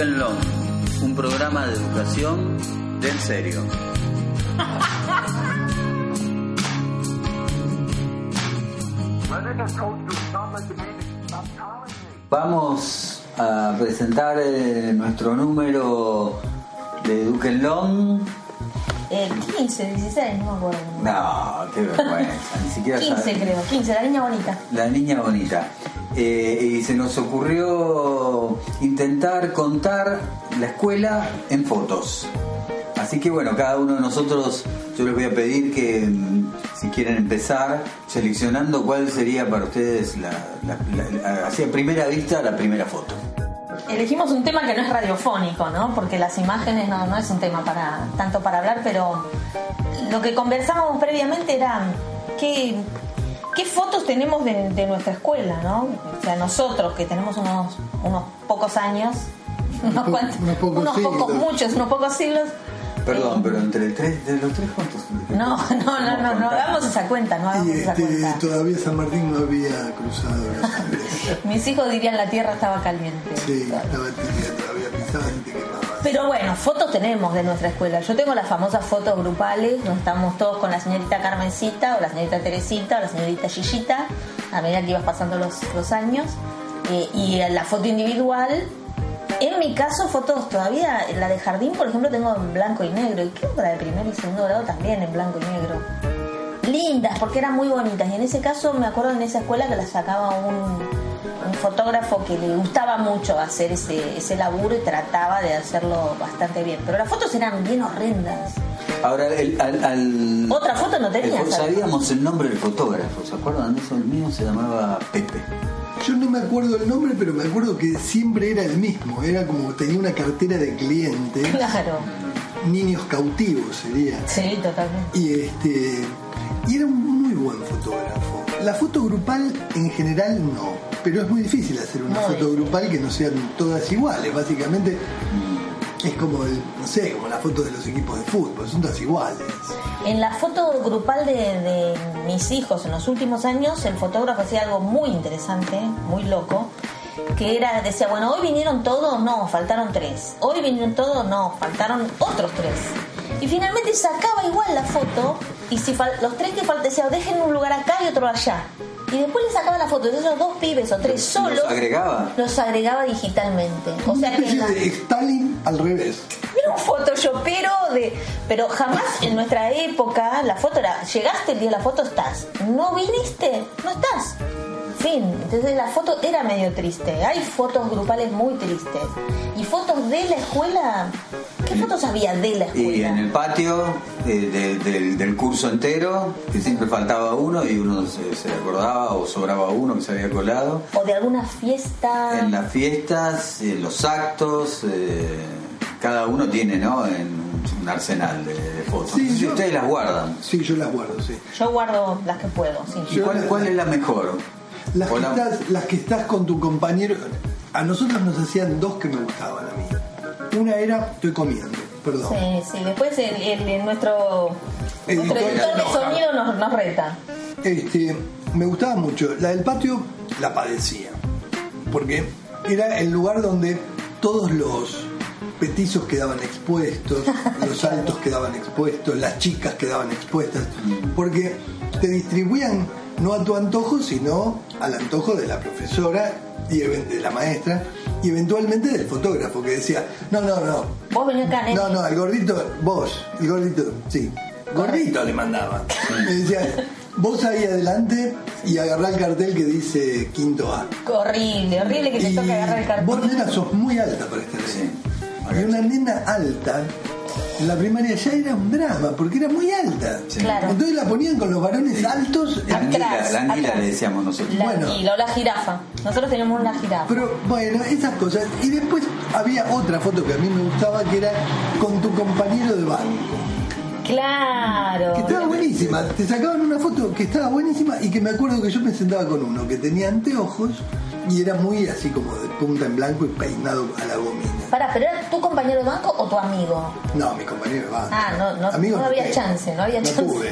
Eduquenlo, un programa de educación del serio. Vamos a presentar eh, nuestro número de Eduquenlo. Eh, 15, 16, no me acuerdo. No, qué vergüenza, ni siquiera 15 sabe- creo, 15, la niña bonita. La niña bonita. Eh, y se nos ocurrió intentar contar la escuela en fotos. Así que bueno, cada uno de nosotros, yo les voy a pedir que mm, si quieren empezar seleccionando cuál sería para ustedes la, la- la- la- así a primera vista la primera foto. Elegimos un tema que no es radiofónico, ¿no? Porque las imágenes no, no es un tema para tanto para hablar, pero lo que conversábamos previamente era qué, qué fotos tenemos de, de nuestra escuela, ¿no? O sea, nosotros que tenemos unos, unos pocos años, unos, po- cuantos- unos pocos unos pocos, siglos. muchos, unos pocos siglos. Perdón, pero entre el de los tres cuántos. No, no, no, no, no hagamos esa cuenta, no hagamos esa este, cuenta. todavía San Martín no había cruzado los Andes. Mis hijos dirían la tierra estaba caliente. Sí, estaba tibia todavía, pisaban quemaban. Pero bueno, fotos tenemos de nuestra escuela. Yo tengo las famosas fotos grupales, donde estamos todos con la señorita Carmencita, o la señorita Teresita, o la señorita Gillita, a medida que ibas pasando los, los años. Eh, y la foto individual, en mi caso, fotos todavía, la de jardín, por ejemplo, tengo en blanco y negro. Y creo que la de primer y segundo grado también en blanco y negro. Lindas, porque eran muy bonitas. Y en ese caso, me acuerdo en esa escuela que las sacaba un, un fotógrafo que le gustaba mucho hacer ese, ese laburo y trataba de hacerlo bastante bien. Pero las fotos eran bien horrendas. Ahora, el, al, al- Otra foto no tenías, el- sabíamos el nombre del fotógrafo, ¿se acuerdan eso? El mío se llamaba Pepe. Yo no me acuerdo el nombre, pero me acuerdo que siempre era el mismo. Era como tenía una cartera de clientes, Claro. niños cautivos sería. Sí, totalmente. Y este y era un muy buen fotógrafo. La foto grupal en general no, pero es muy difícil hacer una Muy foto grupal que no sean todas iguales. Básicamente es como el, no sé, como la foto de los equipos de fútbol, son todas iguales. En la foto grupal de, mis hijos en los últimos años, el fotógrafo hacía algo muy interesante, muy loco, que era, decía, bueno, hoy vinieron todos, no, faltaron tres. Hoy vinieron todos, no, faltaron otros tres. Y finalmente sacaba igual la foto, y si los tres que faltaban, decía, dejen un lugar acá y otro allá. Y después le sacaba la foto de esos dos pibes o tres ¿Los solos. agregaba? Los agregaba digitalmente. O sea que la- de Stalin al revés. era un photoshopero de. Pero jamás en nuestra época la foto era. Llegaste el día de la foto, estás. No viniste, no estás. Fin. Entonces la foto era medio triste. Hay fotos grupales muy tristes. Y fotos de la escuela. ¿Qué fotos había de la escuela? Y en el patio eh, de- del- del curso entero, que siempre faltaba uno y uno se, se acordaba o sobraba uno que se había colado. O de alguna fiesta. En las fiestas, en los actos, eh, cada uno tiene ¿no? en un arsenal de, de fotos. Sí, si yo- ustedes las guardan. Sí, yo las guardo, sí. Yo guardo las que puedo, sí. ¿Y cuál, cuál es la mejor? Las que, la- estás, las que estás con tu compañero. A nosotros nos hacían dos que me gustaban a mí. Una era estoy comiendo, perdón. Sí, sí. Después el, el- el- nuestro, nuestro editor de no, sonido nos, nos reta. Este, me gustaba mucho. La del patio la padecía. Porque era el lugar donde todos los petizos quedaban expuestos, los altos quedaban expuestos, las chicas quedaban expuestas. Porque te distribuían no a tu antojo, sino al antojo de la profesora y de la maestra y eventualmente del fotógrafo que decía, no, no, no, Vos venís acá, nene. no, no, al gordito, vos, el gordito, sí. Gordito le mandaba. Me decía, vos ahí adelante y agarrá el cartel que dice quinto A. Horrible, horrible que te toque agarrar el cartel. vos, nena, sos muy alta para estar ahí. Sí. Y una nena alta la primaria ya era un drama, porque era muy alta. Sí. Claro. Entonces la ponían con los varones altos. La anguila, Atrás, la anguila le decíamos nosotros. La Bueno. anguila o la jirafa. Nosotros tenemos una jirafa. Pero bueno, esas cosas. Y después había otra foto que a mí me gustaba, que era con tu compañero de banco. Claro. Que estaba buenísima. Te sacaban una foto que estaba buenísima y que me acuerdo que yo me sentaba con uno que tenía anteojos y era muy así como de punta en blanco y peinado a la gomina. Pará, ¿pero era tu compañero de banco o tu amigo? No, mi compañero de banco. Ah, no, no, Amigos no había chance, no había chance. tuve.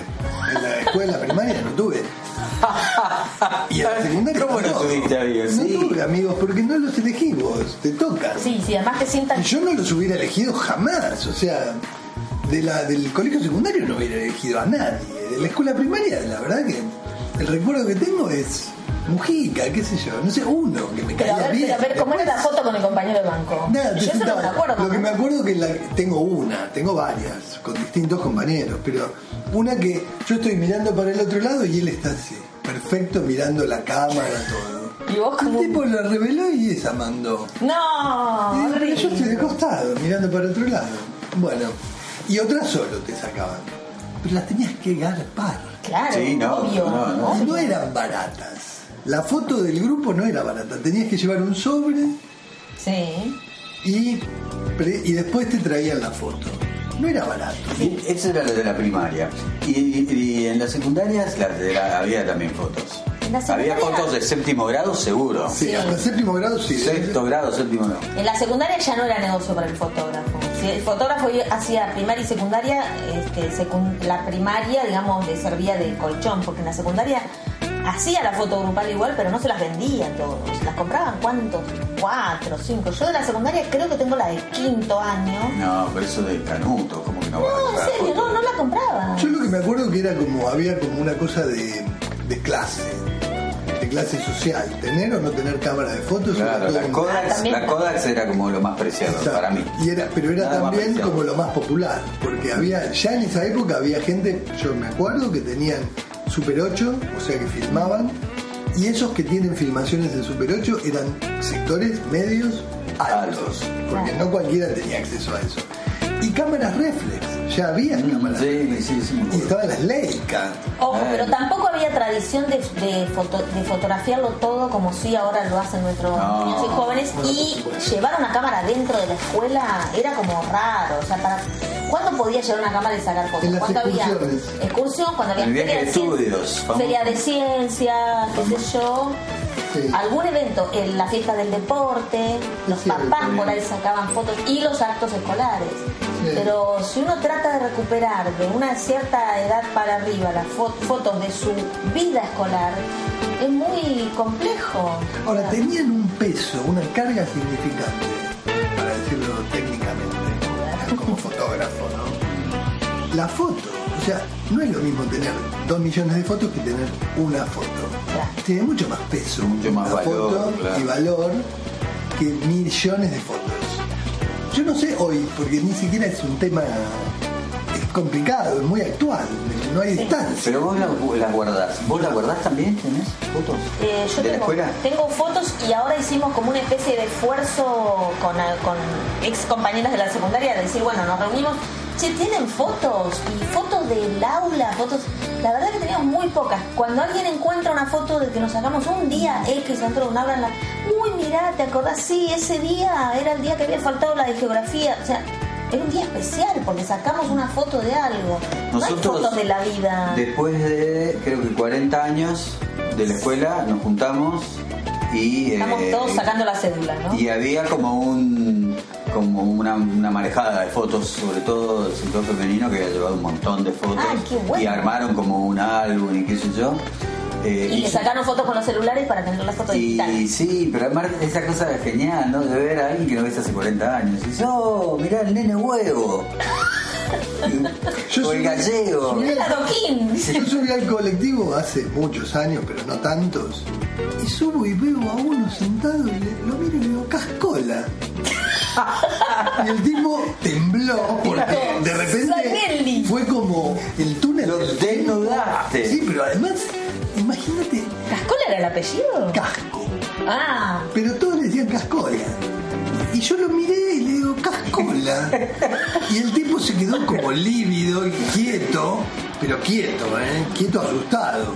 En la escuela primaria no tuve. Y en la secundaria ¿Cómo no tuviste amigos? No Sí. tuve amigos porque no los elegí vos, te tocan. Sí, sí, además te sientan. Y yo no los hubiera elegido jamás, o sea, de la, del colegio secundario no hubiera elegido a nadie. De la escuela primaria, la verdad que el recuerdo que tengo es Mujica, qué sé yo, no sé, uno que me Pero caía a ver, bien. pero a ver, ¿cómo era la foto con el compañero de banco? Nada, Yo eso no me acuerdo. Lo que me acuerdo que la, tengo una, tengo varias, con distintos compañeros, pero una que yo estoy mirando para el otro lado y él está así, perfecto, mirando la cámara, todo. Y vos como. El tipo la reveló y esa mandó. No, Y yo estoy de costado, mirando para otro lado. Bueno, y otras solo te sacaban. Pero las tenías que garpar. Claro, Sí, no, obvio. no, no. obvio. No eran baratas. La foto del grupo no era barata. Tenías que llevar un sobre Sí. y, pre- y después te traían la foto. No era barato. Eso era lo de la primaria. Y, y en las secundarias las de la- había también fotos. En la Había fotos de séptimo grado seguro. Sí, Sí. hasta séptimo grado sí. Sexto grado, séptimo grado. En la secundaria ya no era negocio para el fotógrafo. Si el fotógrafo hacía primaria y secundaria, este, secun- la primaria, digamos, le servía de colchón, porque en la secundaria hacía la foto grupal igual, pero no se las vendía a todos. Las compraban cuántos? Cuatro, cinco. Yo de la secundaria creo que tengo la de quinto año. No, pero eso de Canuto, como que no va a No, en serio, no, no la compraba. Yo lo que me acuerdo que era como, había como una cosa de, de clase, de clase social. Tener o no tener cámara de fotos. Claro, la también. la Kodak era como lo más preciado Exacto. para mí. Y era, pero era Nada también como lo más popular, porque había, ya en esa época había gente, yo me acuerdo, que tenían Super 8, o sea que filmaban, y esos que tienen filmaciones en Super 8 eran sectores medios altos, porque no cualquiera tenía acceso a eso. Y cámaras reflex, ya había cámaras Sí, reflex. sí, sí. me Y estaban las Leica. Ojo, pero tampoco había tradición de, de, foto- de fotografiarlo todo como si ahora lo hacen nuestros No. niños y jóvenes y llevar una cámara dentro de la escuela era como raro. O sea, para, ¿cuándo podía llevar una cámara y sacar fotos? En las ¿Cuándo había excursiones. excursión? Cuando había El viaje feria de estudios, famoso. feria de ciencia, qué sé yo. Sí. Algún evento, en la fiesta del deporte, los papás por ahí sacaban fotos y los actos escolares. Sí. Pero si uno trata de recuperar de una cierta edad para arriba las fo- fotos de su vida escolar, es muy complejo. Ahora, tenían un peso, una carga significante, para decirlo técnicamente, como fotógrafo, ¿no? La foto, o sea, no es lo mismo tener dos millones de fotos que tener una foto. Tiene mucho más peso, Mucho más la valor, foto claro. y valor que millones de fotos. Yo no sé hoy, porque ni siquiera es un tema complicado, es muy actual, no hay distancia. Pero vos las las guardás. ¿Vos las guardás también? ¿Tenés fotos? Eh, yo ¿De la tengo, escuela? tengo fotos y ahora hicimos como una especie de esfuerzo con, con ex compañeras de la secundaria de decir, bueno, nos reunimos, che, tienen fotos y fotos del aula, fotos. La verdad que teníamos muy pocas. Cuando alguien encuentra una foto de que nos sacamos un día X dentro de un aula, en la, uy, mirá, ¿te acordás? Sí, ese día era el día que había faltado la de geografía. O sea, era un día especial porque sacamos una foto de algo. no hay fotos de la vida. Después de, creo que 40 años de la escuela, nos juntamos y. Estamos eh, todos sacando la cédula, ¿no? Y había como un como una, una marejada de fotos, sobre todo del sector femenino, que había llevado un montón de fotos. Ay, qué bueno. Y armaron como un álbum y qué sé yo. Eh, Y le sacaron fotos con los celulares para tener las fotos y digitales. sí, pero además esa cosa es genial, ¿no? De ver a alguien que no ves hace 40 años. Y dices, oh, mirá el nene huevo. Yo o el soy- gallego. Era Doquín. Yo subí al colectivo hace muchos años, pero no tantos. Y subo y veo a uno sentado y le- lo miro y le digo, cascola. Y el tipo tembló porque de repente fue como el túnel. Lo desnudaste. Sí, pero además, imagínate, ¿Cascola era el apellido? casco. Ah, Pero todos le decían cascola. Y yo lo miré y le digo, cascola. Y el tipo se quedó como lívido y quieto, pero quieto, ¿eh? Quieto asustado.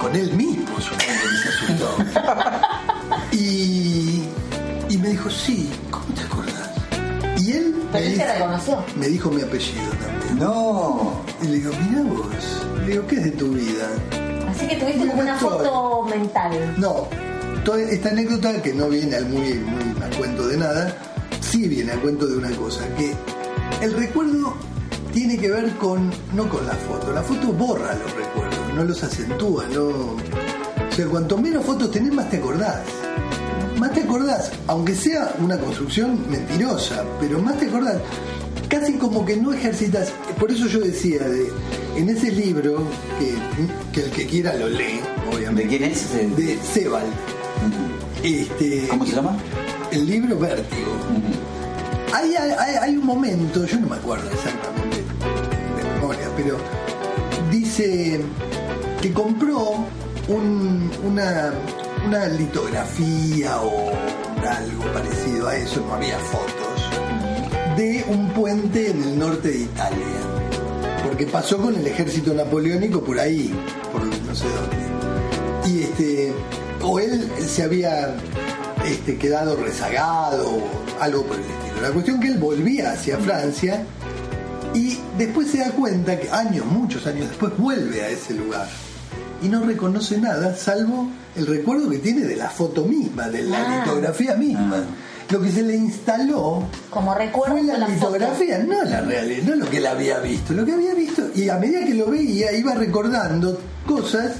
Con él mismo, supongo que se asustó. Y, y me dijo, sí, ¿cómo te acordás? Y él me dijo- me dijo mi apellido también. No. Y le digo, mira vos. Le digo, ¿qué es de tu vida? Así que tuviste como una foto mental. No, toda esta anécdota que no viene al muy, muy a cuento de nada, sí viene a cuento de una cosa, que el recuerdo tiene que ver con, no con la foto, la foto borra los recuerdos, no los acentúa, no... O sea, cuanto menos fotos tenés, más te acordás. Más te acordás, aunque sea una construcción mentirosa, pero más te acordás. Casi como que no ejercitas. Por eso yo decía, de, en ese libro, que, que el que quiera lo lee, obviamente ¿De quién es? De- de. Este, ¿Cómo se llama? El libro Vértigo. Hay, hay- hay un momento, yo no me acuerdo exactamente de memoria, pero dice que compró un- una, una litografía o algo parecido a eso, no había fotos, de un puente en el norte de Italia. Porque pasó con el ejército napoleónico por ahí, por no sé dónde. Y este, o él se había este, quedado rezagado o algo por el estilo. La cuestión que él volvía hacia Francia y después se da cuenta que años, muchos años después, vuelve a ese lugar y no reconoce nada salvo el recuerdo que tiene de la foto misma, de la Ah. litografía misma. Lo que se le instaló Como recuerdo fue la la foto. litografía, no la realidad, no lo que él había visto, lo que había visto. Y a medida que lo veía, iba recordando cosas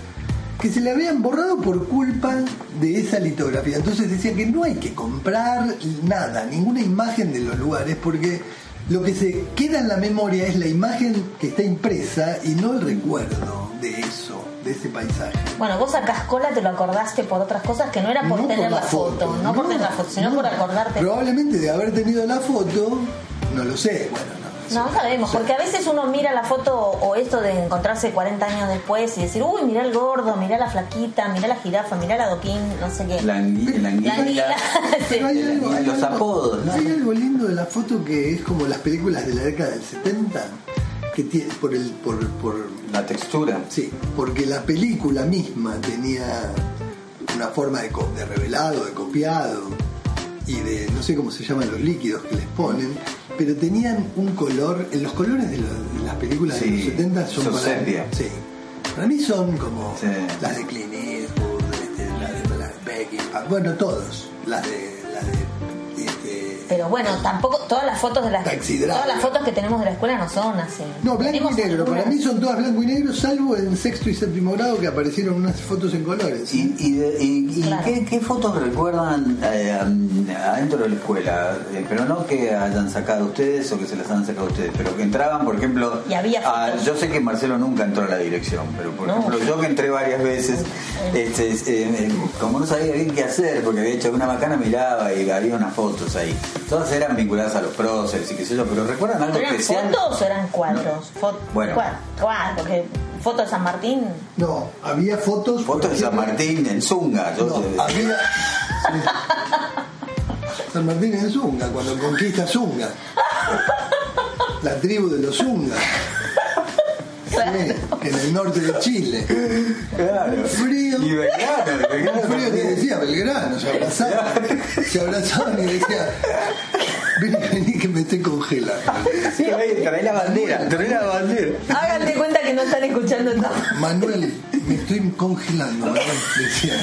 que se le habían borrado por culpa de esa litografía. Entonces decía que no hay que comprar nada, ninguna imagen de los lugares, porque lo que se queda en la memoria es la imagen que está impresa y no el recuerdo de eso, de ese paisaje. Bueno, vos a Cascola te lo acordaste por otras cosas que no era por No tener la foto, no, por tener la foto, sino no. por acordarte. Probablemente de haber tenido la foto, no lo sé, bueno, no. No sabemos, porque a veces uno mira la foto o esto de encontrarse 40 años después y decir, uy, mirá el gordo, mirá la flaquita, mirá la jirafa, mirá la doquín, no sé qué. La anguila. La. Sí. Los apodos, ¿no? Hay algo lindo de la foto que es como las películas de la década del 70, que tiene por el por, por La textura. sí, porque la película misma tenía una forma de, de revelado, de copiado y de no sé cómo se llaman los líquidos que les ponen, pero tenían un color, en los colores de, lo- de las películas de los 70 son son para, sepia. sí, para mí son como Sí. las de Clint Eastwood, este, la de, la de Peckinpah, bueno todos, las de, las de Pero bueno, tampoco todas las fotos de las todas las fotos que tenemos de la escuela no son así. No, blanco y negro. Para mí son todas blanco y negro, salvo en sexto y séptimo grado que aparecieron unas fotos en colores. ¿Y, y, de- y- y Claro. qué, qué fotos recuerdan eh, adentro de la escuela? Eh, pero no que hayan sacado ustedes o que se las han sacado ustedes, pero que entraban, por ejemplo. Y había a- fotos. yo sé que Marcelo nunca entró a la dirección, pero por No. ejemplo, yo que entré varias veces, este, eh, eh, como no sabía bien qué hacer, porque había hecho una macana, miraba y había unas fotos ahí. Todas eran vinculadas a los próceres y qué sé yo, pero ¿recuerdan algo ¿Pero eran especial? fotos o eran cuadros? Fo- Bueno. cuad- cuad- porque foto de San Martín. No, había fotos. Fotos de San Martín en Zunga. Yo No, sé- había. San Martín en Zunga, cuando conquista Zunga. La tribu de los Zungas. Sí, en el norte de Chile. Claro. Frío. Y Belgrano, y Belgrano Frío que también. decía Belgrano, se abrazaban, se abrazaban y decía, vení, vení que me estoy congelando. Sí, oye, trae la bandera, trae la bandera. Háganse cuenta que no están escuchando esto. Manuel, me estoy congelando, Manuel, decía.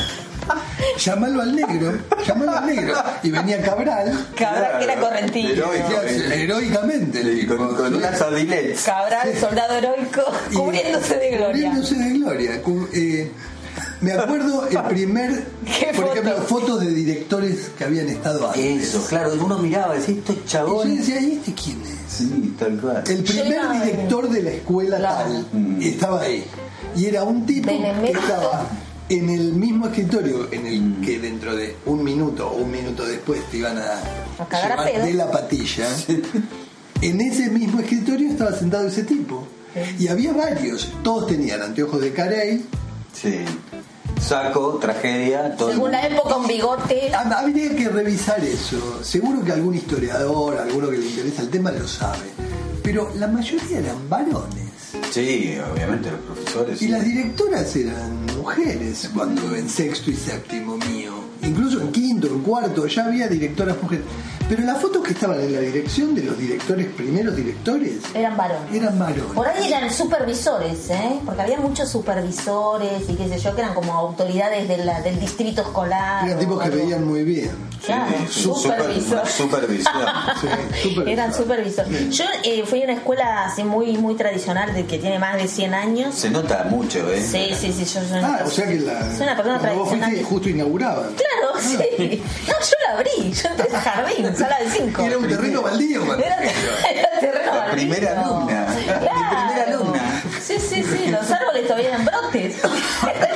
Llámalo al negro, llámalo al negro. Y venía Cabral, Cabral, que era correntino. Heroico. heroicamente, le digo, con, con unas sardinets. Cabral, soldado heroico, Y- cubriéndose de gloria. Cubriéndose de gloria. Eh, me acuerdo el primer, ¿Qué por foto? ejemplo, fotos de directores que habían estado antes. Eso, claro, uno miraba y decía, estos Y yo decía, ¿y este quién es? Sí, tal cual. El primer director de la escuela Claro. tal Mm. estaba ahí. Y era un tipo que estaba en el mismo escritorio en el que dentro de un minuto o un minuto después te iban a, A cagar llevar de la patilla. En ese mismo escritorio estaba sentado ese tipo. Y había varios. Todos tenían anteojos de Carey. Sí. saco, tragedia, todo. Según la época, un bigote. Ah, Habría que revisar eso. Seguro que algún historiador, alguno que le interesa el tema lo sabe. Pero la mayoría eran varones. Sí, obviamente los profesores. Y sí. las directoras eran mujeres cuando en sexto y séptimo mío. Incluso en quinto, en cuarto, ya había directoras mujeres. Pero las fotos que estaban en la dirección de los directores, primeros directores, Eran varones. eran varones. Por ahí eran supervisores, ¿eh? Porque había muchos supervisores y qué sé yo, que eran como autoridades de la- del distrito escolar. Eran tipos que veían muy bien. Claro, Sí, su- super- supervisor. Sí, supervisor. Eran supervisores. Yo eh, fui a una escuela así muy muy tradicional de que tiene más de 100 años. Se nota mucho, ¿eh? Sí, sí, sí, yo soy una Ah, o sea que la, soy una persona vos fuiste justo inauguraban. Claro, sí. No, yo la abrí, yo entré a jardín, sala de 5. Era un terreno baldío. cuando- Era, era terreno La baldío. primera alumna. Mi primera alumna. Sí, sí, sí, los árboles todavía eran brotes.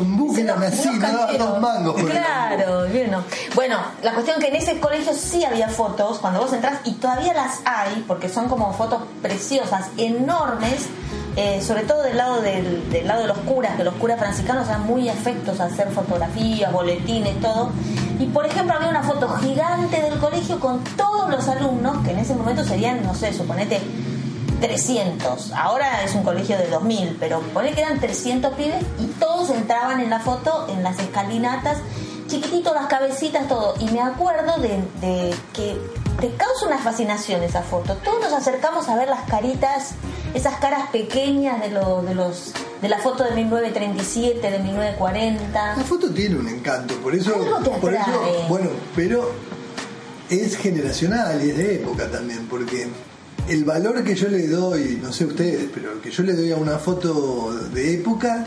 Unos- así, no daban dos mangos por Claro, bueno. Bueno, la cuestión que en ese colegio sí había fotos, cuando vos entras, y todavía las hay, porque son como fotos preciosas, enormes, eh, sobre todo del lado del, del lado de los curas, que los curas franciscanos eran muy afectos a hacer fotografías, boletines, todo. Y por ejemplo había una foto gigante del colegio con todos los alumnos, que en ese momento serían, no sé, suponete 300. Ahora es un colegio de 2000, pero pone que eran 300 pibes y todos entraban en la foto, en las escalinatas, chiquititos las cabecitas, todo. Y me acuerdo de, de que te causa una fascinación esa foto. Todos nos acercamos a ver las caritas, esas caras pequeñas de, los de, los, de la foto de 1937, de 1940. La foto tiene un encanto, por eso, por eso, bueno, pero es generacional y es de época también, porque el valor que yo le doy, no sé ustedes, pero que yo le doy a una foto de época,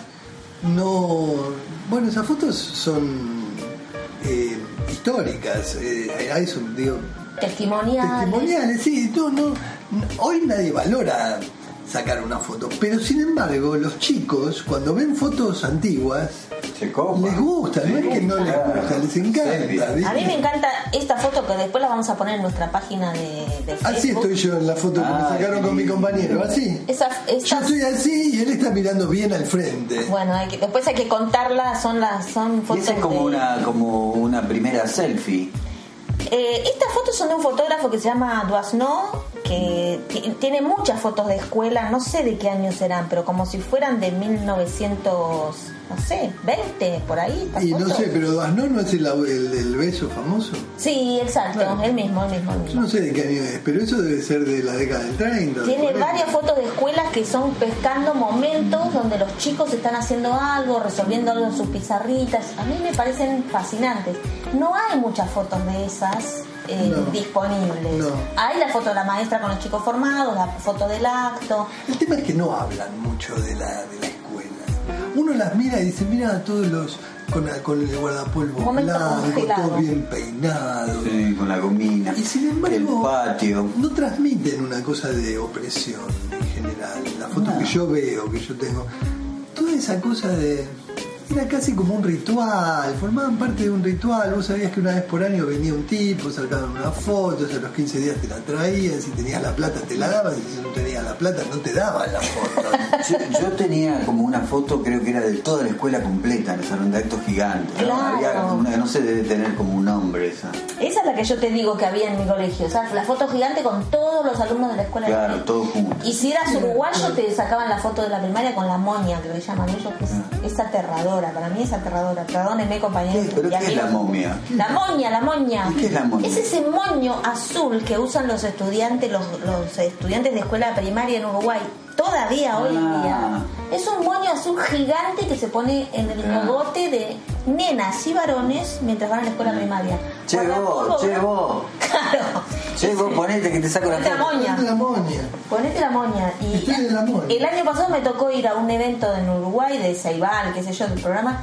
no, bueno, esas fotos son eh, históricas, eh, a eso digo, Testimoniales. testimoniales, sí, no, no, hoy nadie valora sacar una foto, pero sin embargo los chicos cuando ven fotos antiguas Se copa. les gusta, no es que no les gusta, les encanta. A mí me encanta esta foto que después la vamos a poner en nuestra página de, de Facebook. Así estoy yo en la foto que me sacaron con mi compañero, así. Esa, Yo estoy así y él está mirando bien al frente. Bueno, hay que, después hay que contarla, son las son Y fotos esa es como de- una, como una primera selfie. Eh, estas fotos son de un fotógrafo que se llama Duasno, que ti- tiene muchas fotos de escuela, no sé de qué años serán, pero como si fueran de 1900, no sé, 20, por ahí. Y no sé, pero Duasno no es el, beso famoso. Sí, exacto, Claro. el mismo, el mismo, el Yo mismo. no sé de qué año es, pero eso debe ser de la década del 30. del Tiene 40. varias fotos de escuelas que son pescando momentos donde los chicos están haciendo algo, resolviendo algo en sus pizarritas. A mí me parecen fascinantes. No hay muchas fotos de esas eh, No. disponibles. No. Hay la foto de la maestra con los chicos formados, la foto del acto. El tema es que no hablan mucho de la, de la escuela. Uno las mira y dice, mira a todos los con, con el guardapolvo Momento blanco, congelado. todos bien peinados. Sí, con la gomina. Y sin embargo, el patio. no transmiten una cosa de opresión en general. La foto No. que yo veo, que yo tengo, toda esa cosa de. Era casi como un ritual, formaban parte de un ritual. Vos sabías que una vez por año venía un tipo, sacaban una foto, a los 15 días te la traían, si tenías la plata te la daban, si no tenías la plata no te daban la foto. Yo, yo tenía como una foto, creo que era de toda la escuela completa, en el salón de actos gigante. ¿no? Claro. Había una, no sé, debe tener como un nombre esa. Esa es la que yo te digo que había en mi colegio. O sea, la foto gigante con todos los alumnos de la escuela. Claro, de todos juntos. Y si eras uruguayo, te sacaban la foto de la primaria con la moña, que le llaman ellos, que es, es aterradora. Para mí es aterradora. Perdónenme, compañeros. ¿Qué? ¿Pero qué es la momia? La moña, la moña. ¿Y qué es la moña? Es ese moño azul que usan los estudiantes, los, los estudiantes de escuela primaria en Uruguay. Todavía hoy en Ah. día. Es un moño azul gigante que se pone en el Ah. cogote de nenas y varones mientras van a la escuela primaria. Che vos. Claro. Che vos, ponete que te saco la Ponete la moña. Ponete la moña. Ponete la moña. Y Estoy en la moña. el año pasado me tocó ir a un evento en Uruguay de Ceibal, qué sé yo, del programa.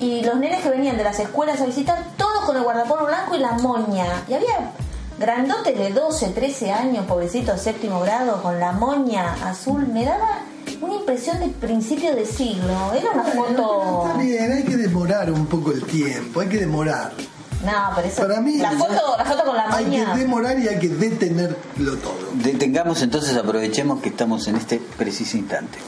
Y los nenes que venían de las escuelas a visitar, todos con el guardapolvo blanco y la moña. Y había grandotes de 12, 13 años, pobrecitos, séptimo grado, con la moña azul. Me daba una impresión de principio de siglo. Era una foto. Está bien, hay que demorar un poco el tiempo, hay que demorar. No, pero eso. Para mí, la foto, la foto con la Hay que demorar y hay que detenerlo todo. Detengamos entonces, aprovechemos que estamos en este preciso instante.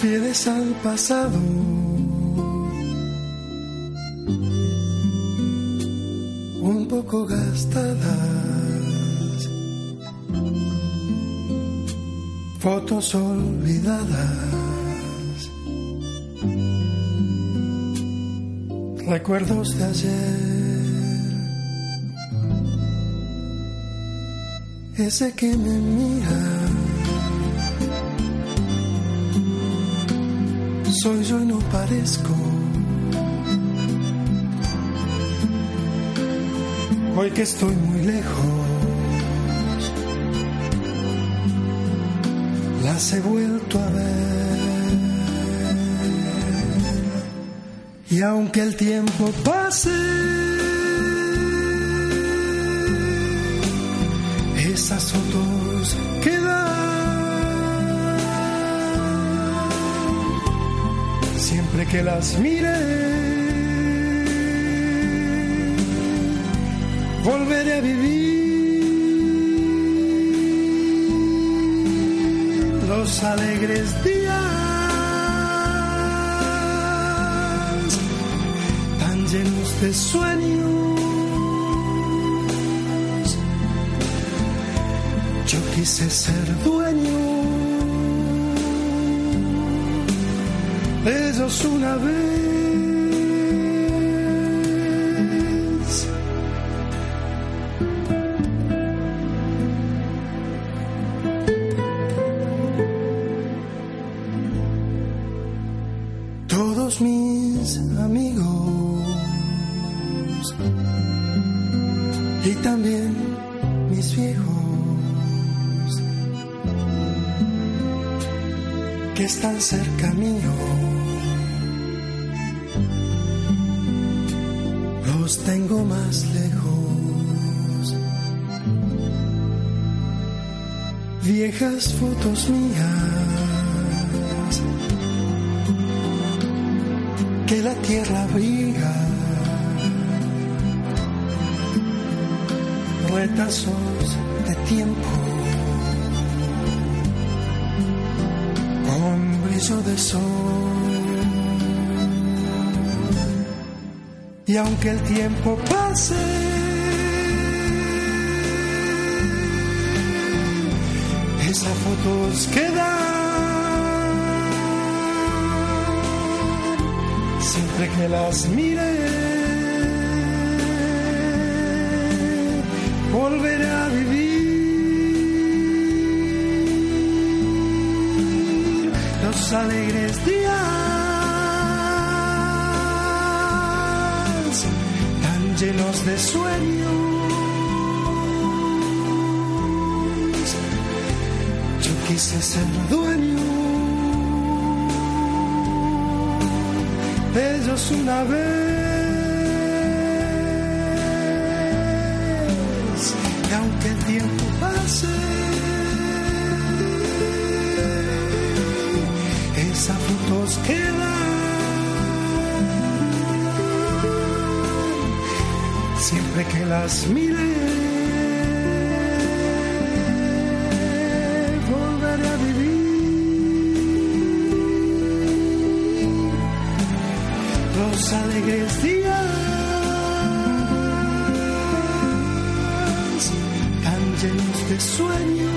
Fieles al pasado fotos olvidadas, recuerdos de ayer. Ese que me mira soy yo y no parezco. Hoy que estoy muy lejos, las he vuelto a ver. Y aunque el tiempo pase, esas fotos quedan. Siempre que las mire, volveré a vivir los alegres días tan llenos de sueños. Yo quise ser dueño de ellos una vez. Y aunque el tiempo pase, esas fotos quedan. Siempre que las mire, volveré a vivir los alegres días llenos de sueños. Yo quise ser dueño de ellos una vez. Las mire, volveré a vivir los alegres días tan llenos de sueños.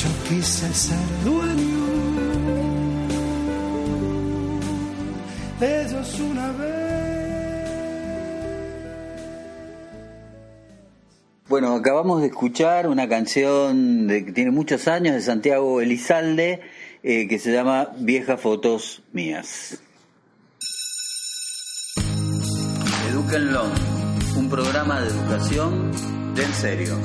Yo quise ser de ellos una vez. Bueno, acabamos de escuchar una canción de, que tiene muchos años de Santiago Elizalde eh, que se llama Viejas Fotos Mías. Eduquenlo, un programa de educación de en serio.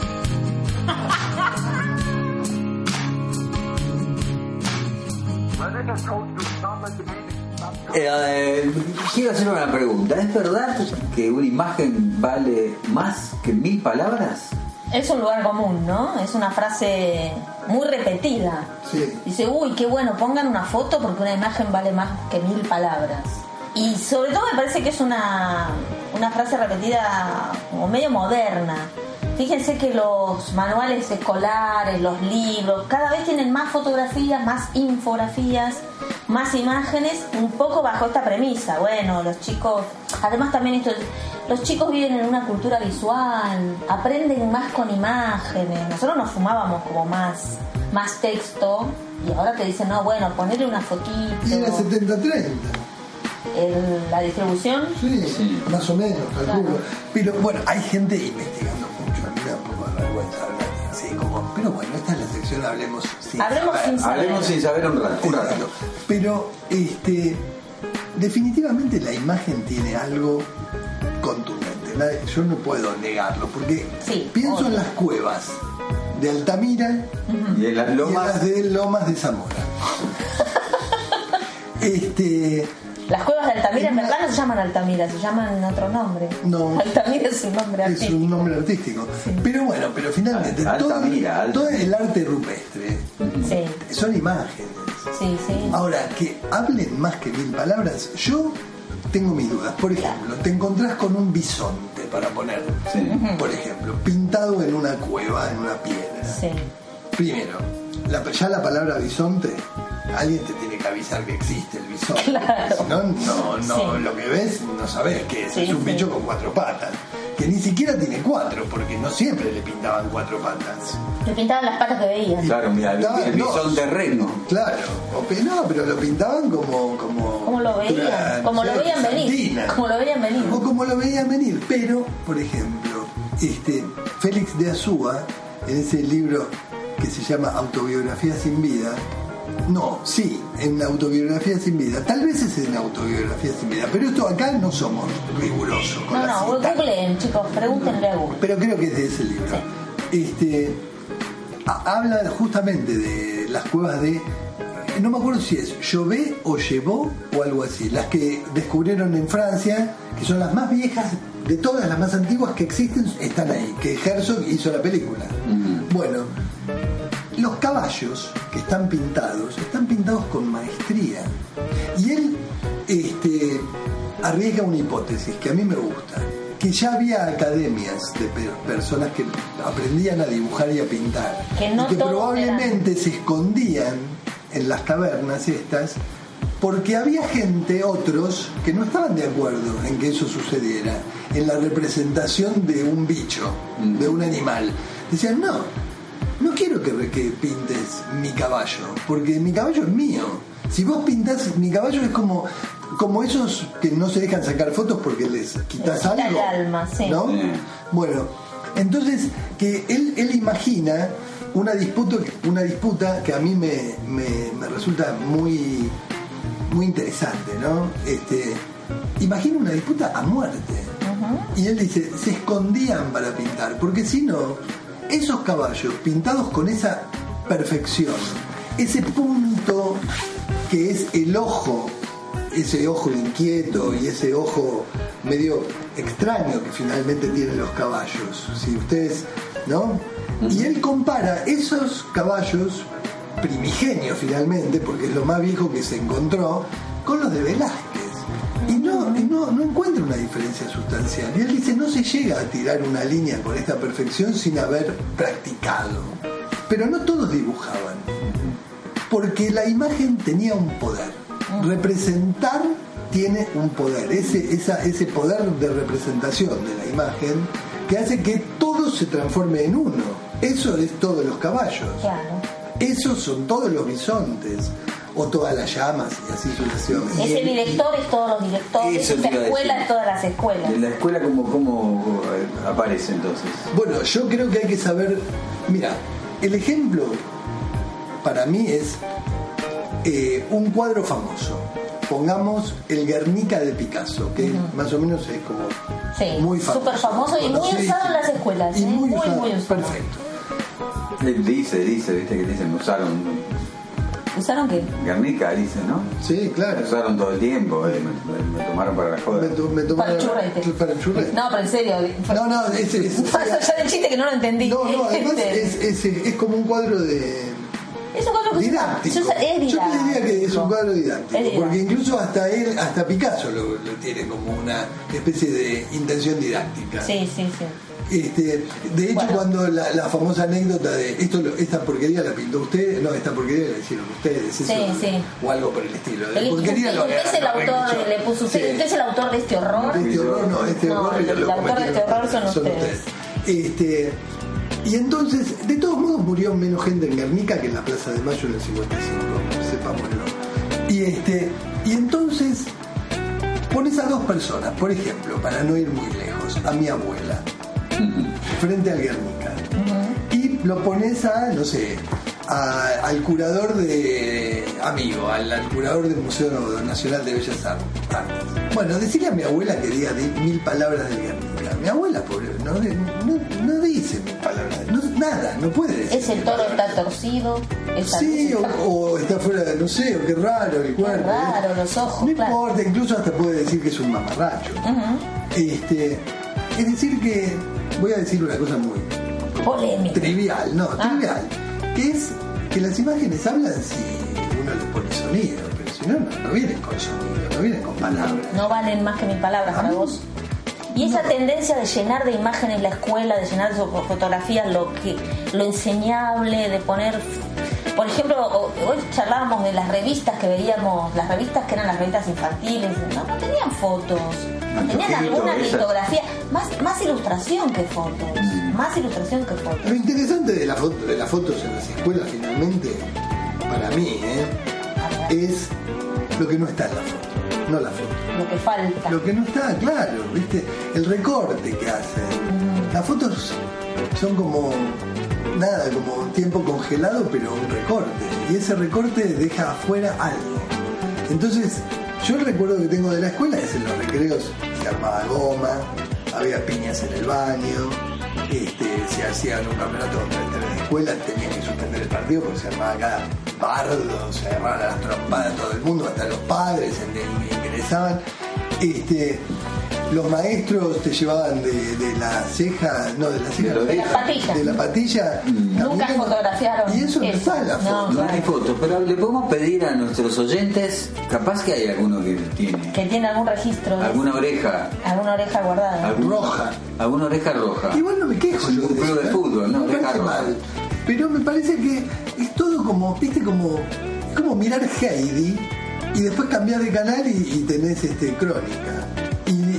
Eh, quiero hacer una pregunta. ¿Es verdad que una imagen vale más que mil palabras? Es un lugar común, ¿no? Es una frase muy repetida. Sí. Dice, uy, qué bueno, pongan una foto porque una imagen vale más que mil palabras. Y sobre todo me parece que es una, una frase repetida como medio moderna. Fíjense que los manuales escolares, los libros, cada vez tienen más fotografías, más infografías, más imágenes, un poco bajo esta premisa. Bueno, los chicos, además también esto, los chicos viven en una cultura visual, aprenden más con imágenes. Nosotros nos fumábamos como más, más texto y ahora te dicen, no, bueno, ponerle una fotito. Y era 70-30. El- la distribución. Sí, más o menos, calculo. Claro. Pero bueno, hay gente investigando mucho, así como. Pero bueno, esta es la sección Hablemos sin Hablemos saber. sin saber. Hablemos sin saber un rato. Un rato. Exacto. Pero este definitivamente la imagen tiene algo contundente. La- Yo no puedo negarlo, porque Sí, pienso obvio. en las cuevas de Altamira Y en las y en lomas. las de Lomas de Zamora. este Las cuevas de Altamira en verdad no se llaman Altamira, se llaman otro nombre. No. Altamira es un nombre es artístico. un nombre artístico. Pero bueno, pero finalmente todo, Altamira, todo el arte rupestre Sí, son imágenes. sí, sí. Ahora, que hablen más que mil palabras, yo tengo mis dudas. Por ejemplo, te encontrás con un bisonte, para poner, Sí. por ejemplo, pintado en una cueva, en una piedra. Sí. Primero, la- ya la palabra bisonte, alguien te tiene que avisar que existe el bisonte. Claro. Si no, no, no, Sí. lo que ves no sabes qué es. Sí, es un sí. bicho con cuatro patas. Que ni siquiera tiene cuatro, porque no siempre le pintaban cuatro patas. Te pintaban las patas que veías. Claro, mira, el, Estaban el bisón dos. terreno. Claro, o no, pero lo pintaban como. Como, Como lo veían, como lo veían venir. Como lo veían venir. O como lo veían venir. Pero, por ejemplo, este Félix de Azúa, en ese libro que se llama Autobiografía sin vida, no, sí, en Autobiografía sin vida, tal vez es en Autobiografía sin vida, pero esto acá no somos rigurosos con No, la no, cita. googleen, chicos, pregúntenle a Google. Pero creo que es de ese libro. Este, ha- habla justamente de las cuevas de. No me acuerdo si es Llové o Llevó o algo así. Las que descubrieron en Francia, que son las más viejas de todas las más antiguas que existen, están ahí. Que Herzog hizo la película. Bueno, los caballos que están pintados, están pintados con maestría. Y él este, arriesga una hipótesis que a mí me gusta, que ya había academias de pe- personas que aprendían a dibujar y a pintar, Que no y que todos probablemente se escondían en las cavernas estas, porque había gente, otros, que no estaban de acuerdo en que eso sucediera, en la representación de un bicho, de un animal. Decían, no, no quiero que, que pintes mi caballo, porque mi caballo es mío. Si vos pintas mi caballo es como, como esos que no se dejan sacar fotos porque les quitas algo. el alma, sí. ¿no? Sí. Bueno, entonces que él, él imagina una disputa, una disputa que a mí me, me- me resulta muy, muy interesante, ¿no? Este, imagina una disputa a muerte. Y él dice, se escondían para pintar, porque si no, esos caballos pintados con esa perfección, ese punto que es el ojo, ese ojo inquieto y ese ojo medio extraño que finalmente tienen los caballos, si ustedes, ¿no? Y él compara esos caballos primigenios finalmente, porque es lo más viejo que se encontró, con los de Velázquez. No, y no, no encuentra una diferencia sustancial. Y él dice, no se llega a tirar una línea con esta perfección sin haber practicado. Pero no todos dibujaban, porque la imagen tenía un poder. Representar tiene un poder, ese, esa- ese poder de representación de la imagen que hace que todo se transforme en uno. Eso es todos los caballos. Claro. Esos son todos los bisontes, o todas las llamas, y así sucesivamente. Ese director es todos los directores, esa escuela es todas las escuelas. En la escuela, ¿cómo, cómo aparece entonces? Bueno, yo creo que hay que saber. Mira, el ejemplo para mí es eh, un cuadro famoso. Pongamos el Guernica de Picasso, que más o menos es como Sí, muy famoso. súper famoso y muy usado en las escuelas, Y ¿eh? muy, Muy, usado. muy usado. Perfecto. Él dice, dice, viste que dicen, usaron ¿Usaron qué? Guernica, dice, ¿no? Sí, claro. Usaron todo el tiempo, eh, me, me- me tomaron para la joda. Me, to- me tomaron- Para el churrete. Para el churrete. No, pero en serio. No, no, es, es- Más allá del chiste que no lo entendí. no, no, además Este, es, es, es como un cuadro de es un cuadro didáctico. usa- es Yo te diría que es didáctico. un cuadro didáctico, didáctico. porque incluso hasta él, hasta Picasso lo, lo tiene como una especie de intención didáctica. Sí, sí, sí. Este, de hecho, Bueno. cuando la, la famosa anécdota de esto, esta porquería la pintó usted, no, esta porquería la hicieron ustedes, eso, Sí, sí. o algo por el estilo. De porquería usted, lo usted es el autor, le puso usted, Sí. usted es el autor de este horror. Este horror no, este No, horror el- autor de este horror son ustedes. ustedes. Este, y entonces, de todos modos murió menos gente en Guernica que en la Plaza de Mayo en el 55, sepámoslo. Y este, y entonces pones a dos personas, por ejemplo, para no ir muy lejos, a mi abuela, frente al Guernica. Y lo pones a, no sé, a- al curador de. amigo, al, al curador del Museo Nacional de Bellas Artes. Bueno, decirle a mi abuela que diga di- mil palabras del Guernica. Mi abuela, pobre, no, no, no dice mil palabras, no- nada, no puede decir. Ese toro palabras. está torcido. Esa Sí, o, está- o está fuera de, no sé, o qué raro el cuerpo. ¿eh? raro, los ojos, No claro. importa, incluso hasta puede decir que es un mamarracho. Este, es decir que, voy a decir una cosa muy Polémico. trivial, no, Ah. trivial, que es que las imágenes hablan si uno les pone sonido, pero si no, no, no vienen con sonido, no vienen con palabras. No valen más que mil palabras para Ah, vos. Y esa tendencia de llenar de imágenes la escuela, de llenar de fo- fotografías lo que lo enseñable, de poner por ejemplo, hoy charlábamos de las revistas que veíamos, las revistas que eran las revistas infantiles, no, no tenían fotos, tenían Antojito, alguna litografía, más, más ilustración que fotos, más ilustración que fotos. Lo interesante de, la foto- de las fotos en las escuelas finalmente, para mí, ¿eh? es lo que no está en la foto, no la foto. Lo que falta. Lo que no está, claro, ¿viste? El recorte que hacen. Las fotos son como nada, como tiempo congelado, pero un recorte. Y ese recorte deja afuera algo. Entonces, yo el recuerdo que tengo de la escuela es en los recreos se armaba goma, había piñas en el baño, este, se hacían un campeonato entre las escuelas, tenían que suspender el partido porque se armaba cada bardo, se agarraban a las trompadas todo el mundo, hasta los padres en- ingresaban. Este, los maestros te llevaban de, de la ceja, no, de la ceja, De la De las patillas. de la patilla. Nunca también. fotografiaron Y eso no eso. está en la No, foto. No hay fotos, pero le podemos pedir a nuestros oyentes, capaz que hay alguno que tiene Que tiene algún registro alguna oreja, alguna oreja guardada. algún- Roja. alguna oreja roja. Igual no me quejo yo un de club eso, de ¿eh? fútbol, ¿no? Oreja roja. mal. Pero me parece que es todo como, viste, como, es como mirar Heidi y después cambiar de canal y, y tenés este crónica.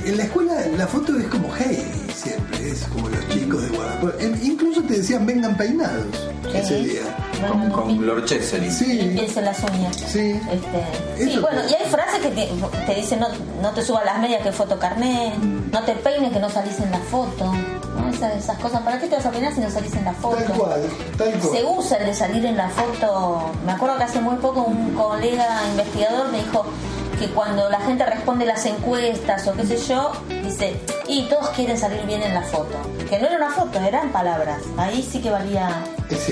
Y en la escuela la foto es como Heidi siempre, es como los chicos de Guadalajara. Incluso te decían vengan peinados ese día. Bueno, Con, con Lord Cheseley. Sí. Limpiense las uñas. Sí. Este, sí, bueno, y hay frases que te, te dicen no, no te subas las medias que foto carnet, no te peines que no salís en la foto. ¿no? Esas, esas cosas, ¿para qué te vas a peinar si no salís en la foto? Tal cual, tal cual. Se usa el de salir en la foto. Me acuerdo que hace muy poco un colega investigador me dijo que cuando la gente responde las encuestas o qué sé yo, dice, y todos quieren salir bien en la foto. Que no era una foto, eran palabras. Ahí sí que valía,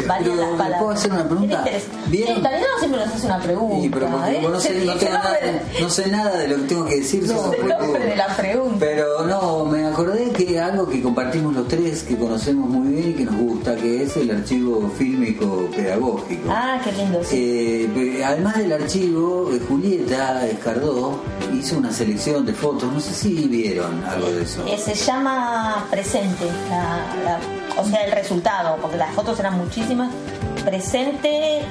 valían Pero, las ¿le palabras. puedo hacer una pregunta? Sí, Talleyrand siempre nos hace una pregunta. Sí, pero porque ¿eh? no, sé, no, El tengo nada, nombre- no sé nada de lo que tengo que decir. No, de la pregunta. Pero no, me acordé que algo que compartimos los tres, que conocemos muy bien y que nos gusta, que es el archivo fílmico pedagógico. Ah, qué lindo, sí. Eh, además del archivo, eh, Julieta Escardó hizo una selección de fotos, no sé si vieron algo de eso. Eh, se llama presente, la- la- o sea, el resultado, porque las fotos eran muchísimas. Presente,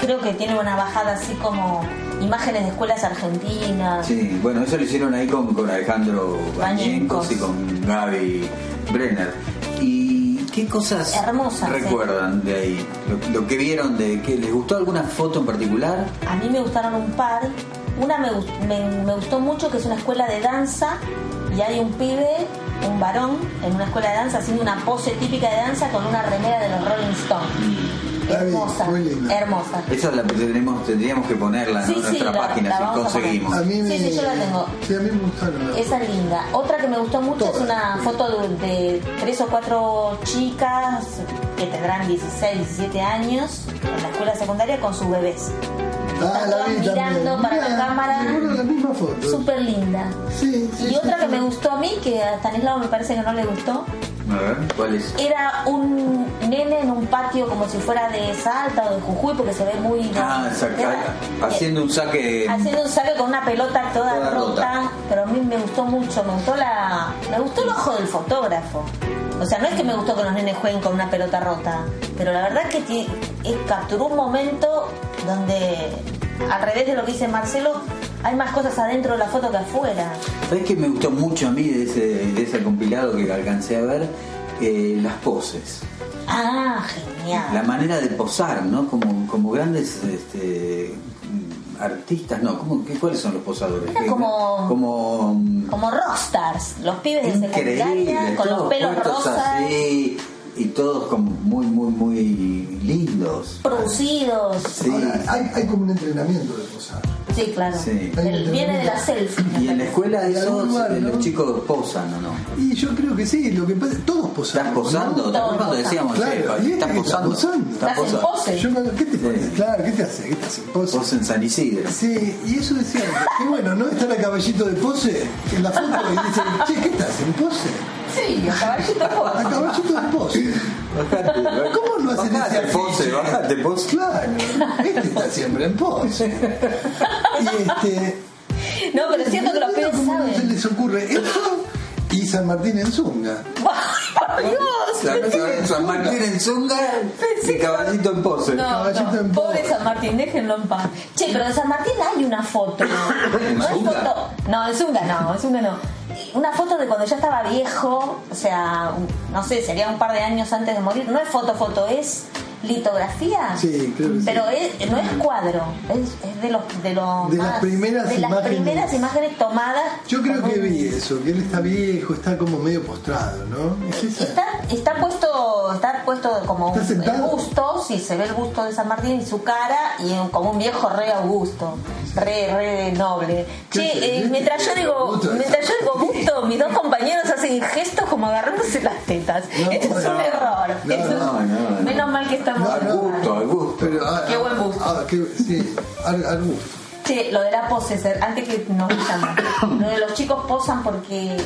creo que tiene una bajada así como imágenes de escuelas argentinas. Sí, bueno, eso lo hicieron ahí con, con Alejandro Bañencos. Y con Gaby Brenner. ¿Y qué cosas Hermosas, sí. recuerdan de ahí? Lo, lo que vieron, de que les gustó alguna foto en particular? A mí me gustaron un par. Una me, me, me gustó mucho, que es una escuela de danza, y hay un pibe, un varón, en una escuela de danza haciendo una pose típica de danza con una remera de los Rolling Stones. Hermosa, muy linda. hermosa. Esa la tenemos, tendríamos que ponerla en sí, nuestra la- página la si a conseguimos. A mí me, Sí, sí, yo la tengo. Sí, a mí me gustaron. Esa es linda. Otra que me gustó mucho es una foto de, de tres o cuatro chicas que tendrán 16, 17 años en la escuela secundaria con sus bebés. Ah, Están la todas vi también. mirando para la cámara. Seguro la misma foto. Súper linda. Sí, sí, Y sí, otra que sí. me gustó a mí, que a Stanislao me parece que no le gustó, A ver, ¿cuál es? era un nene en un patio como si fuera de Salta o de Jujuy, porque se ve muy... Ah, exacto. Haciendo un saque. haciendo un saque con una pelota toda, Toda rota, rota. pero a mí me gustó mucho, me gustó la me gustó el ojo del fotógrafo. O sea, no es que me gustó que los nenes jueguen con una pelota rota, pero la verdad que ti- es, capturó un momento donde, al revés de lo que dice Marcelo, hay más cosas adentro de la foto que afuera. ¿Sabes qué me gustó mucho a mí de ese, de ese compilado que alcancé a ver? Eh, las poses. Ah, genial. La manera de posar, ¿no? Como, como grandes este, artistas, no, ¿cómo, qué, ¿cuáles son los posadores? Era ¿Qué- como- como Como rockstars, los pibes de secundaria con los pelos rosas, así y todos como muy, muy, muy lindos. producidos. Sí. Ahora, hay, hay como un entrenamiento de posar. Sí, claro. Sí. Viene de la selfie. Y en la escuela esos, lugar, eh, ¿no? los chicos posan o no. Y yo creo que sí, lo que pasa, todos ¿Estás posamos. ¿no? posando? ¿Te acuerdas cuando Todos decíamos, Claro, che, ¿estás posando? posando. ¿Estás Estás en posando? pose. Yo cuando- ¿Qué te Sí. pones? Claro, ¿qué te hace? ¿Qué te hace? Pose. Pos en San Isidro. Sí, y eso decía, que bueno, ¿no está la caballito de pose en la foto y dicen, che, ¿qué estás? ¿En pose? Sí, el caballito de La foto. caballito de. Bajate, ¿Cómo no hacen bajate, ese pose, afiche? bajate, pose. Claro, este está siempre en pose. Y este. No, pero siento que los pibes ¿Cómo no se saben. les ocurre eso y San Martín en Zunga? ¡Por Dios! San- San Martín en zunga y caballito en pose. No, Caballito no, en pobre pos. San Martín, déjenlo en paz. Che, pero de San Martín hay una foto. No es Zunga? foto. No, en Zunga no, en Zunga no. Una foto de cuando ya estaba viejo, o sea, no sé, sería un par de años antes de morir. No es foto, foto, es litografía. Sí, creo que sí. Pero es- no es cuadro, es, es de los de los De las primeras de las imágenes. primeras imágenes tomadas. Yo creo que un- vi eso, que él está viejo, está como medio postrado, ¿no? ¿Es esa? Está, está puesto está puesto como ¿Está un, el busto, sí, se ve el busto de San Martín y su cara y un- como un viejo re augusto, re, re noble. ¿Qué Che, eh, mientras yo digo, mientras yo digo busto, mis dos compañeros hacen gestos como agarrándose las tetas. No, Esto es un error. no, es-. Menos mal que estamos. Al gusto, al gusto. Pero, ah, Qué buen ah, qué- sí, al, al gusto. Che, lo de la pose, antes que nos llaman. Lo de los chicos posan porque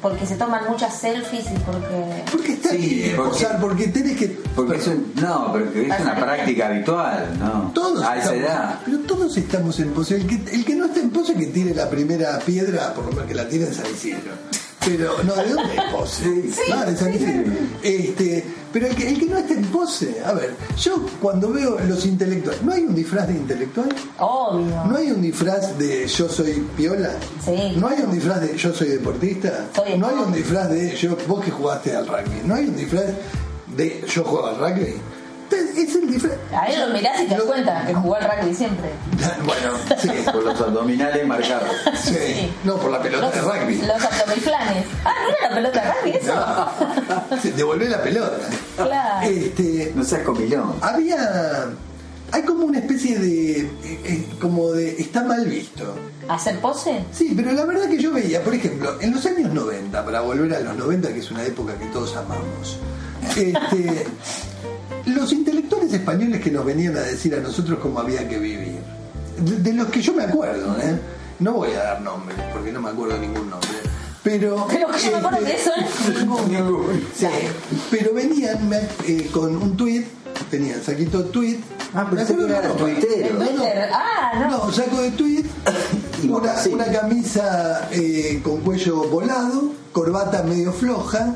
porque se toman muchas selfies y porque Porque está Sí, bien porque- posar, porque tenés que. Porque es un, no, pero es una práctica habitual, ¿no? Todos a esa estamos- edad. Pero todos estamos en pose. El que, el que no está en pose que tire la primera piedra, por lo menos que la tire en San Isidro. Pero, no, ¿de dónde es pose? Sí. Este, pero el que, el que no está en pose, a ver, yo cuando veo los intelectuales, ¿no hay un disfraz de intelectual? obvio. ¿No hay un disfraz de yo soy piola? Sí. ¿No hay un disfraz de yo soy deportista? Soy ¿No hay un disfraz de yo, vos que jugaste al rugby? ¿No hay un disfraz de yo juego al rugby? Es el disfraz. A él lo mirás y te das Lo- cuenta que jugó al rugby siempre. Bueno, sí, Con los abdominales marcados. sí. Sí. No, por la pelota de rugby. Los abdominflanes. Ah, ¿no era la pelota de rugby eso? Sí, Devolvé la pelota. Claro. Este, No seas comilón. había. Hay como una especie de. eh, eh, como de. Está mal visto. ¿Hacer pose? Sí, pero la verdad que yo veía, por ejemplo, en los años 90, para volver a los 90, que es una época que todos amamos, este, los intelectuales españoles que nos venían a decir a nosotros cómo había que vivir, de, de los que yo me acuerdo, ¿eh? no voy a dar nombres, porque no me acuerdo ningún nombre, pero... Pero que yo me acuerdo este, de eso es ninguno. Sí, pero venían me- eh, con un tweet, tenían saquito tweet. Ah, acuerdo era tuitero. En Twitter. Ah, no. No, saco de tweet, una, una camisa eh, con cuello volado, corbata medio floja,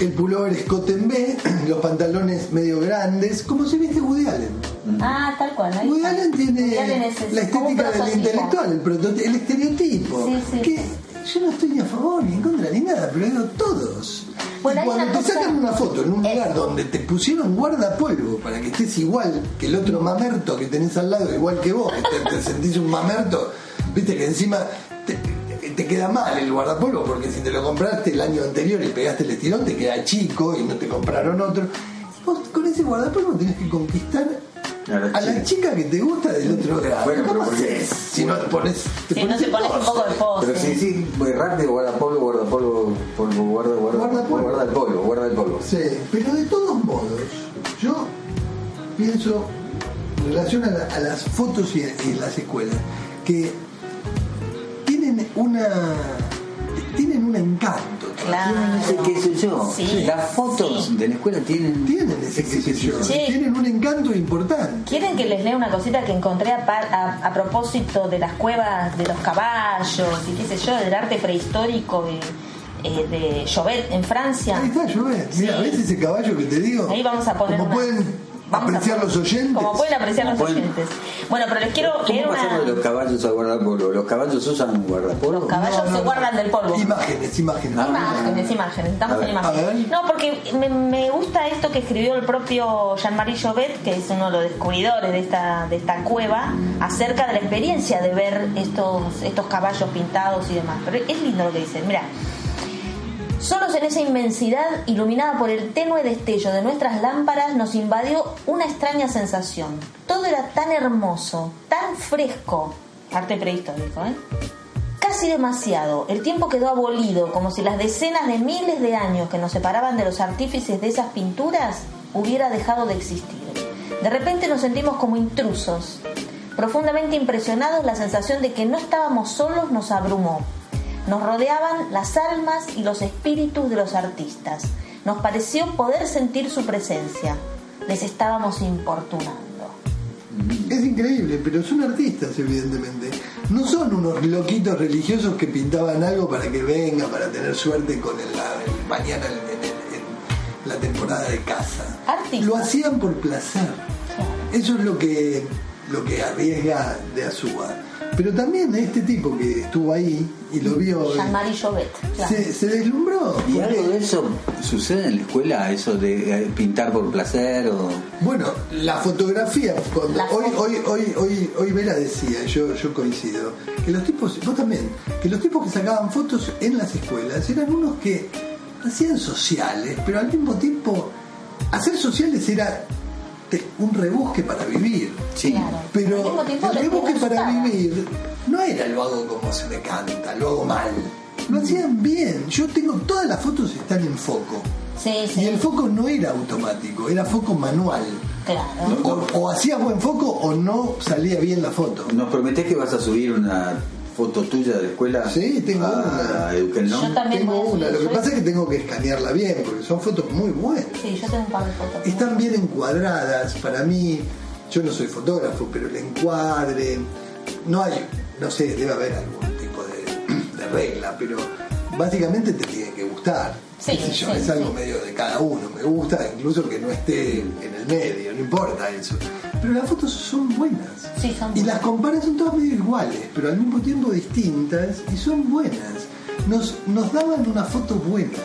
el pullover escote en B, los pantalones medio grandes, como se viste Woody Allen. Ah, tal cual. ahí Woody. Allen tiene Woody Allen es ese, la estética del intelectual, el, el estereotipo. Sí, sí. Que yo no estoy ni a favor ni en contra ni nada, pero digo todos. Bueno, Y cuando te cosa- sacan una foto en un Eso. lugar donde te pusieron guardapolvo para que estés igual que el otro mamerto que tenés al lado, igual que vos, que te, te sentís un mamerto, viste que encima te, queda mal el guardapolvo porque si te lo compraste el año anterior y pegaste el estirón te queda chico y no te compraron otro. Vos con ese guardapolvo tenés que conquistar A la a la chica. que te gusta del otro grado. Bueno, ¿Cómo pero porque-? Si no te pones. Te Si no te pones un poco de pose. Pero sí, sí, muy rápido, guarda polvo, guarda polvo, polvo, guarda, guarda, Guarda polvo. guarda el polvo, guarda el polvo. Sí, pero de todos modos, yo pienso en relación a, la- a las fotos y en las escuelas, que tienen una tienen un encanto. Claro. No sé qué sé yo. Sí, Las fotos sí. de la escuela tienen. Tienen ese qué sé yo, Sí. tienen un encanto importante. ¿Quieren que les lea una cosita que encontré a, par- a- a propósito de las cuevas de los caballos y qué sé yo, del arte prehistórico? y- eh, de Jovet en Francia. Ahí está, yo ve. Mira, Sí. ¿ves ese caballo que te digo? Ahí vamos a poner Como una- pueden vamos apreciar los oyentes. Como pueden apreciar los Bueno. oyentes. Bueno, pero les quiero leer ¿Cómo pasamos de una. los caballos a guardapolvo? ¿Los caballos usan guardapolvo? Los caballos No, no, se no. guardan del polvo. Imágenes, imágenes. Ah, Imágenes, imágenes, estamos ver, en imágenes. No, porque me, me gusta esto que escribió el propio Jean-Marie Jovet, que es uno de los descubridores de esta, de esta cueva, acerca de la experiencia de ver estos, estos caballos pintados y demás. Pero es lindo lo que dice. Mira, Solos en esa inmensidad, iluminada por el tenue destello de nuestras lámparas, nos invadió una extraña sensación. Todo era tan hermoso, tan fresco, arte prehistórico, ¿eh? Casi demasiado. El tiempo quedó abolido, como si las decenas de miles de años que nos separaban de los artífices de esas pinturas hubiera dejado de existir. De repente nos sentimos como intrusos. Profundamente impresionados, la sensación de que no estábamos solos nos abrumó. Nos rodeaban las almas y los espíritus de los artistas. Nos pareció poder sentir su presencia. Les estábamos importunando. Es increíble, pero son artistas, evidentemente. No son unos loquitos religiosos que pintaban algo para que venga, para tener suerte con el, el- mañana en, la temporada de caza. Artistas. Lo hacían por placer. Eso es lo que, lo que arriesga de Azúa. Pero también este tipo que estuvo ahí y lo vio, Jean-Marie Jovet. claro. se, se deslumbró. ¿Y algo de eso sucede en la escuela? ¿Eso de eh, pintar por placer o...? Bueno, la fotografía, cuando La hoy, hoy, hoy, hoy, hoy Vera decía, y yo, yo coincido, que los tipos, vos también, que los tipos que sacaban fotos en las escuelas eran unos que hacían sociales, pero al mismo tiempo, hacer sociales era un rebusque para vivir. Sí. Claro. Pero el rebusque para vivir no era lo hago como se me canta, lo hago mal. Lo hacían bien. Yo tengo, todas las fotos están en foco. Sí, Y sí. el foco no era automático, era foco manual. Claro. O, o hacías buen foco o no salía bien la foto. ¿Nos prometés que vas a subir una foto tuya de la escuela? Sí, tengo a una. Eduquel, ¿no? Yo también Tengo voy a una, lo que pasa es que tengo que escanearla bien, porque son fotos muy buenas. Sí, yo tengo un par de fotos. Están bien encuadradas, para mí, yo no soy fotógrafo, pero el encuadre, no hay, no sé, debe haber algún tipo de, de regla, pero básicamente te tiene que gustar. Sí, Qué sé yo, sí, es algo sí. medio de cada uno, me gusta incluso que no esté en el medio, no importa eso. Pero las fotos son buenas. Sí, son Y las comparas son todas medio iguales, pero al mismo tiempo distintas y son buenas. Nos, nos daban una foto buena.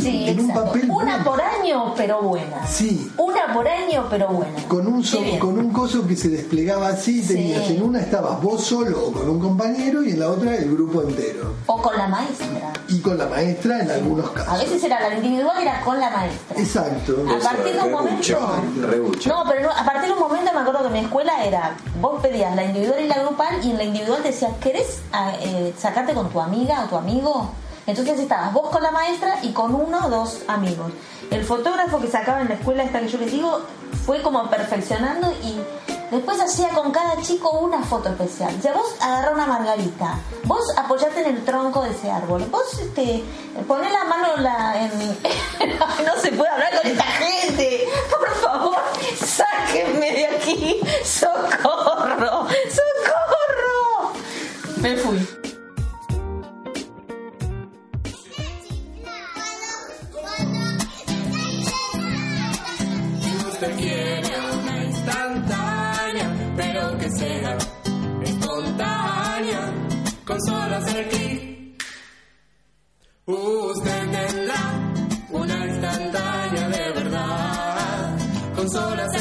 Sí, en un exacto. papel Una bueno. por año, pero buena. Sí. Una por año, pero buena. con un so- con un coso que se desplegaba así, Sí. tenías en una estabas vos solo o con un compañero y en la otra el grupo entero. O con la maestra. Y con la maestra en algunos A casos. veces era la individual, era con la maestra. Exacto. A partir de un momento. rebucho. No, pero no, a partir de un momento me acuerdo que mi escuela era. Vos pedías la individual y la grupal, y en la individual te decía, ¿querés ah, eh, sacarte con tu amiga o tu amigo? Entonces estabas vos con la maestra y con uno o dos amigos. El fotógrafo que sacaba en la escuela esta que yo les digo fue como perfeccionando y después hacía con cada chico una foto especial. O sea, vos agarrá una margarita, vos apoyate en el tronco de ese árbol, vos este, poné la mano la, en... No se puede hablar con esta gente. Por favor, sáquenme de aquí. Socorro, socorro. Me fui. Usted quiere una instantánea, pero que sea espontánea, con solo hacer clic. Usted tendrá una instantánea de verdad, con solo hacer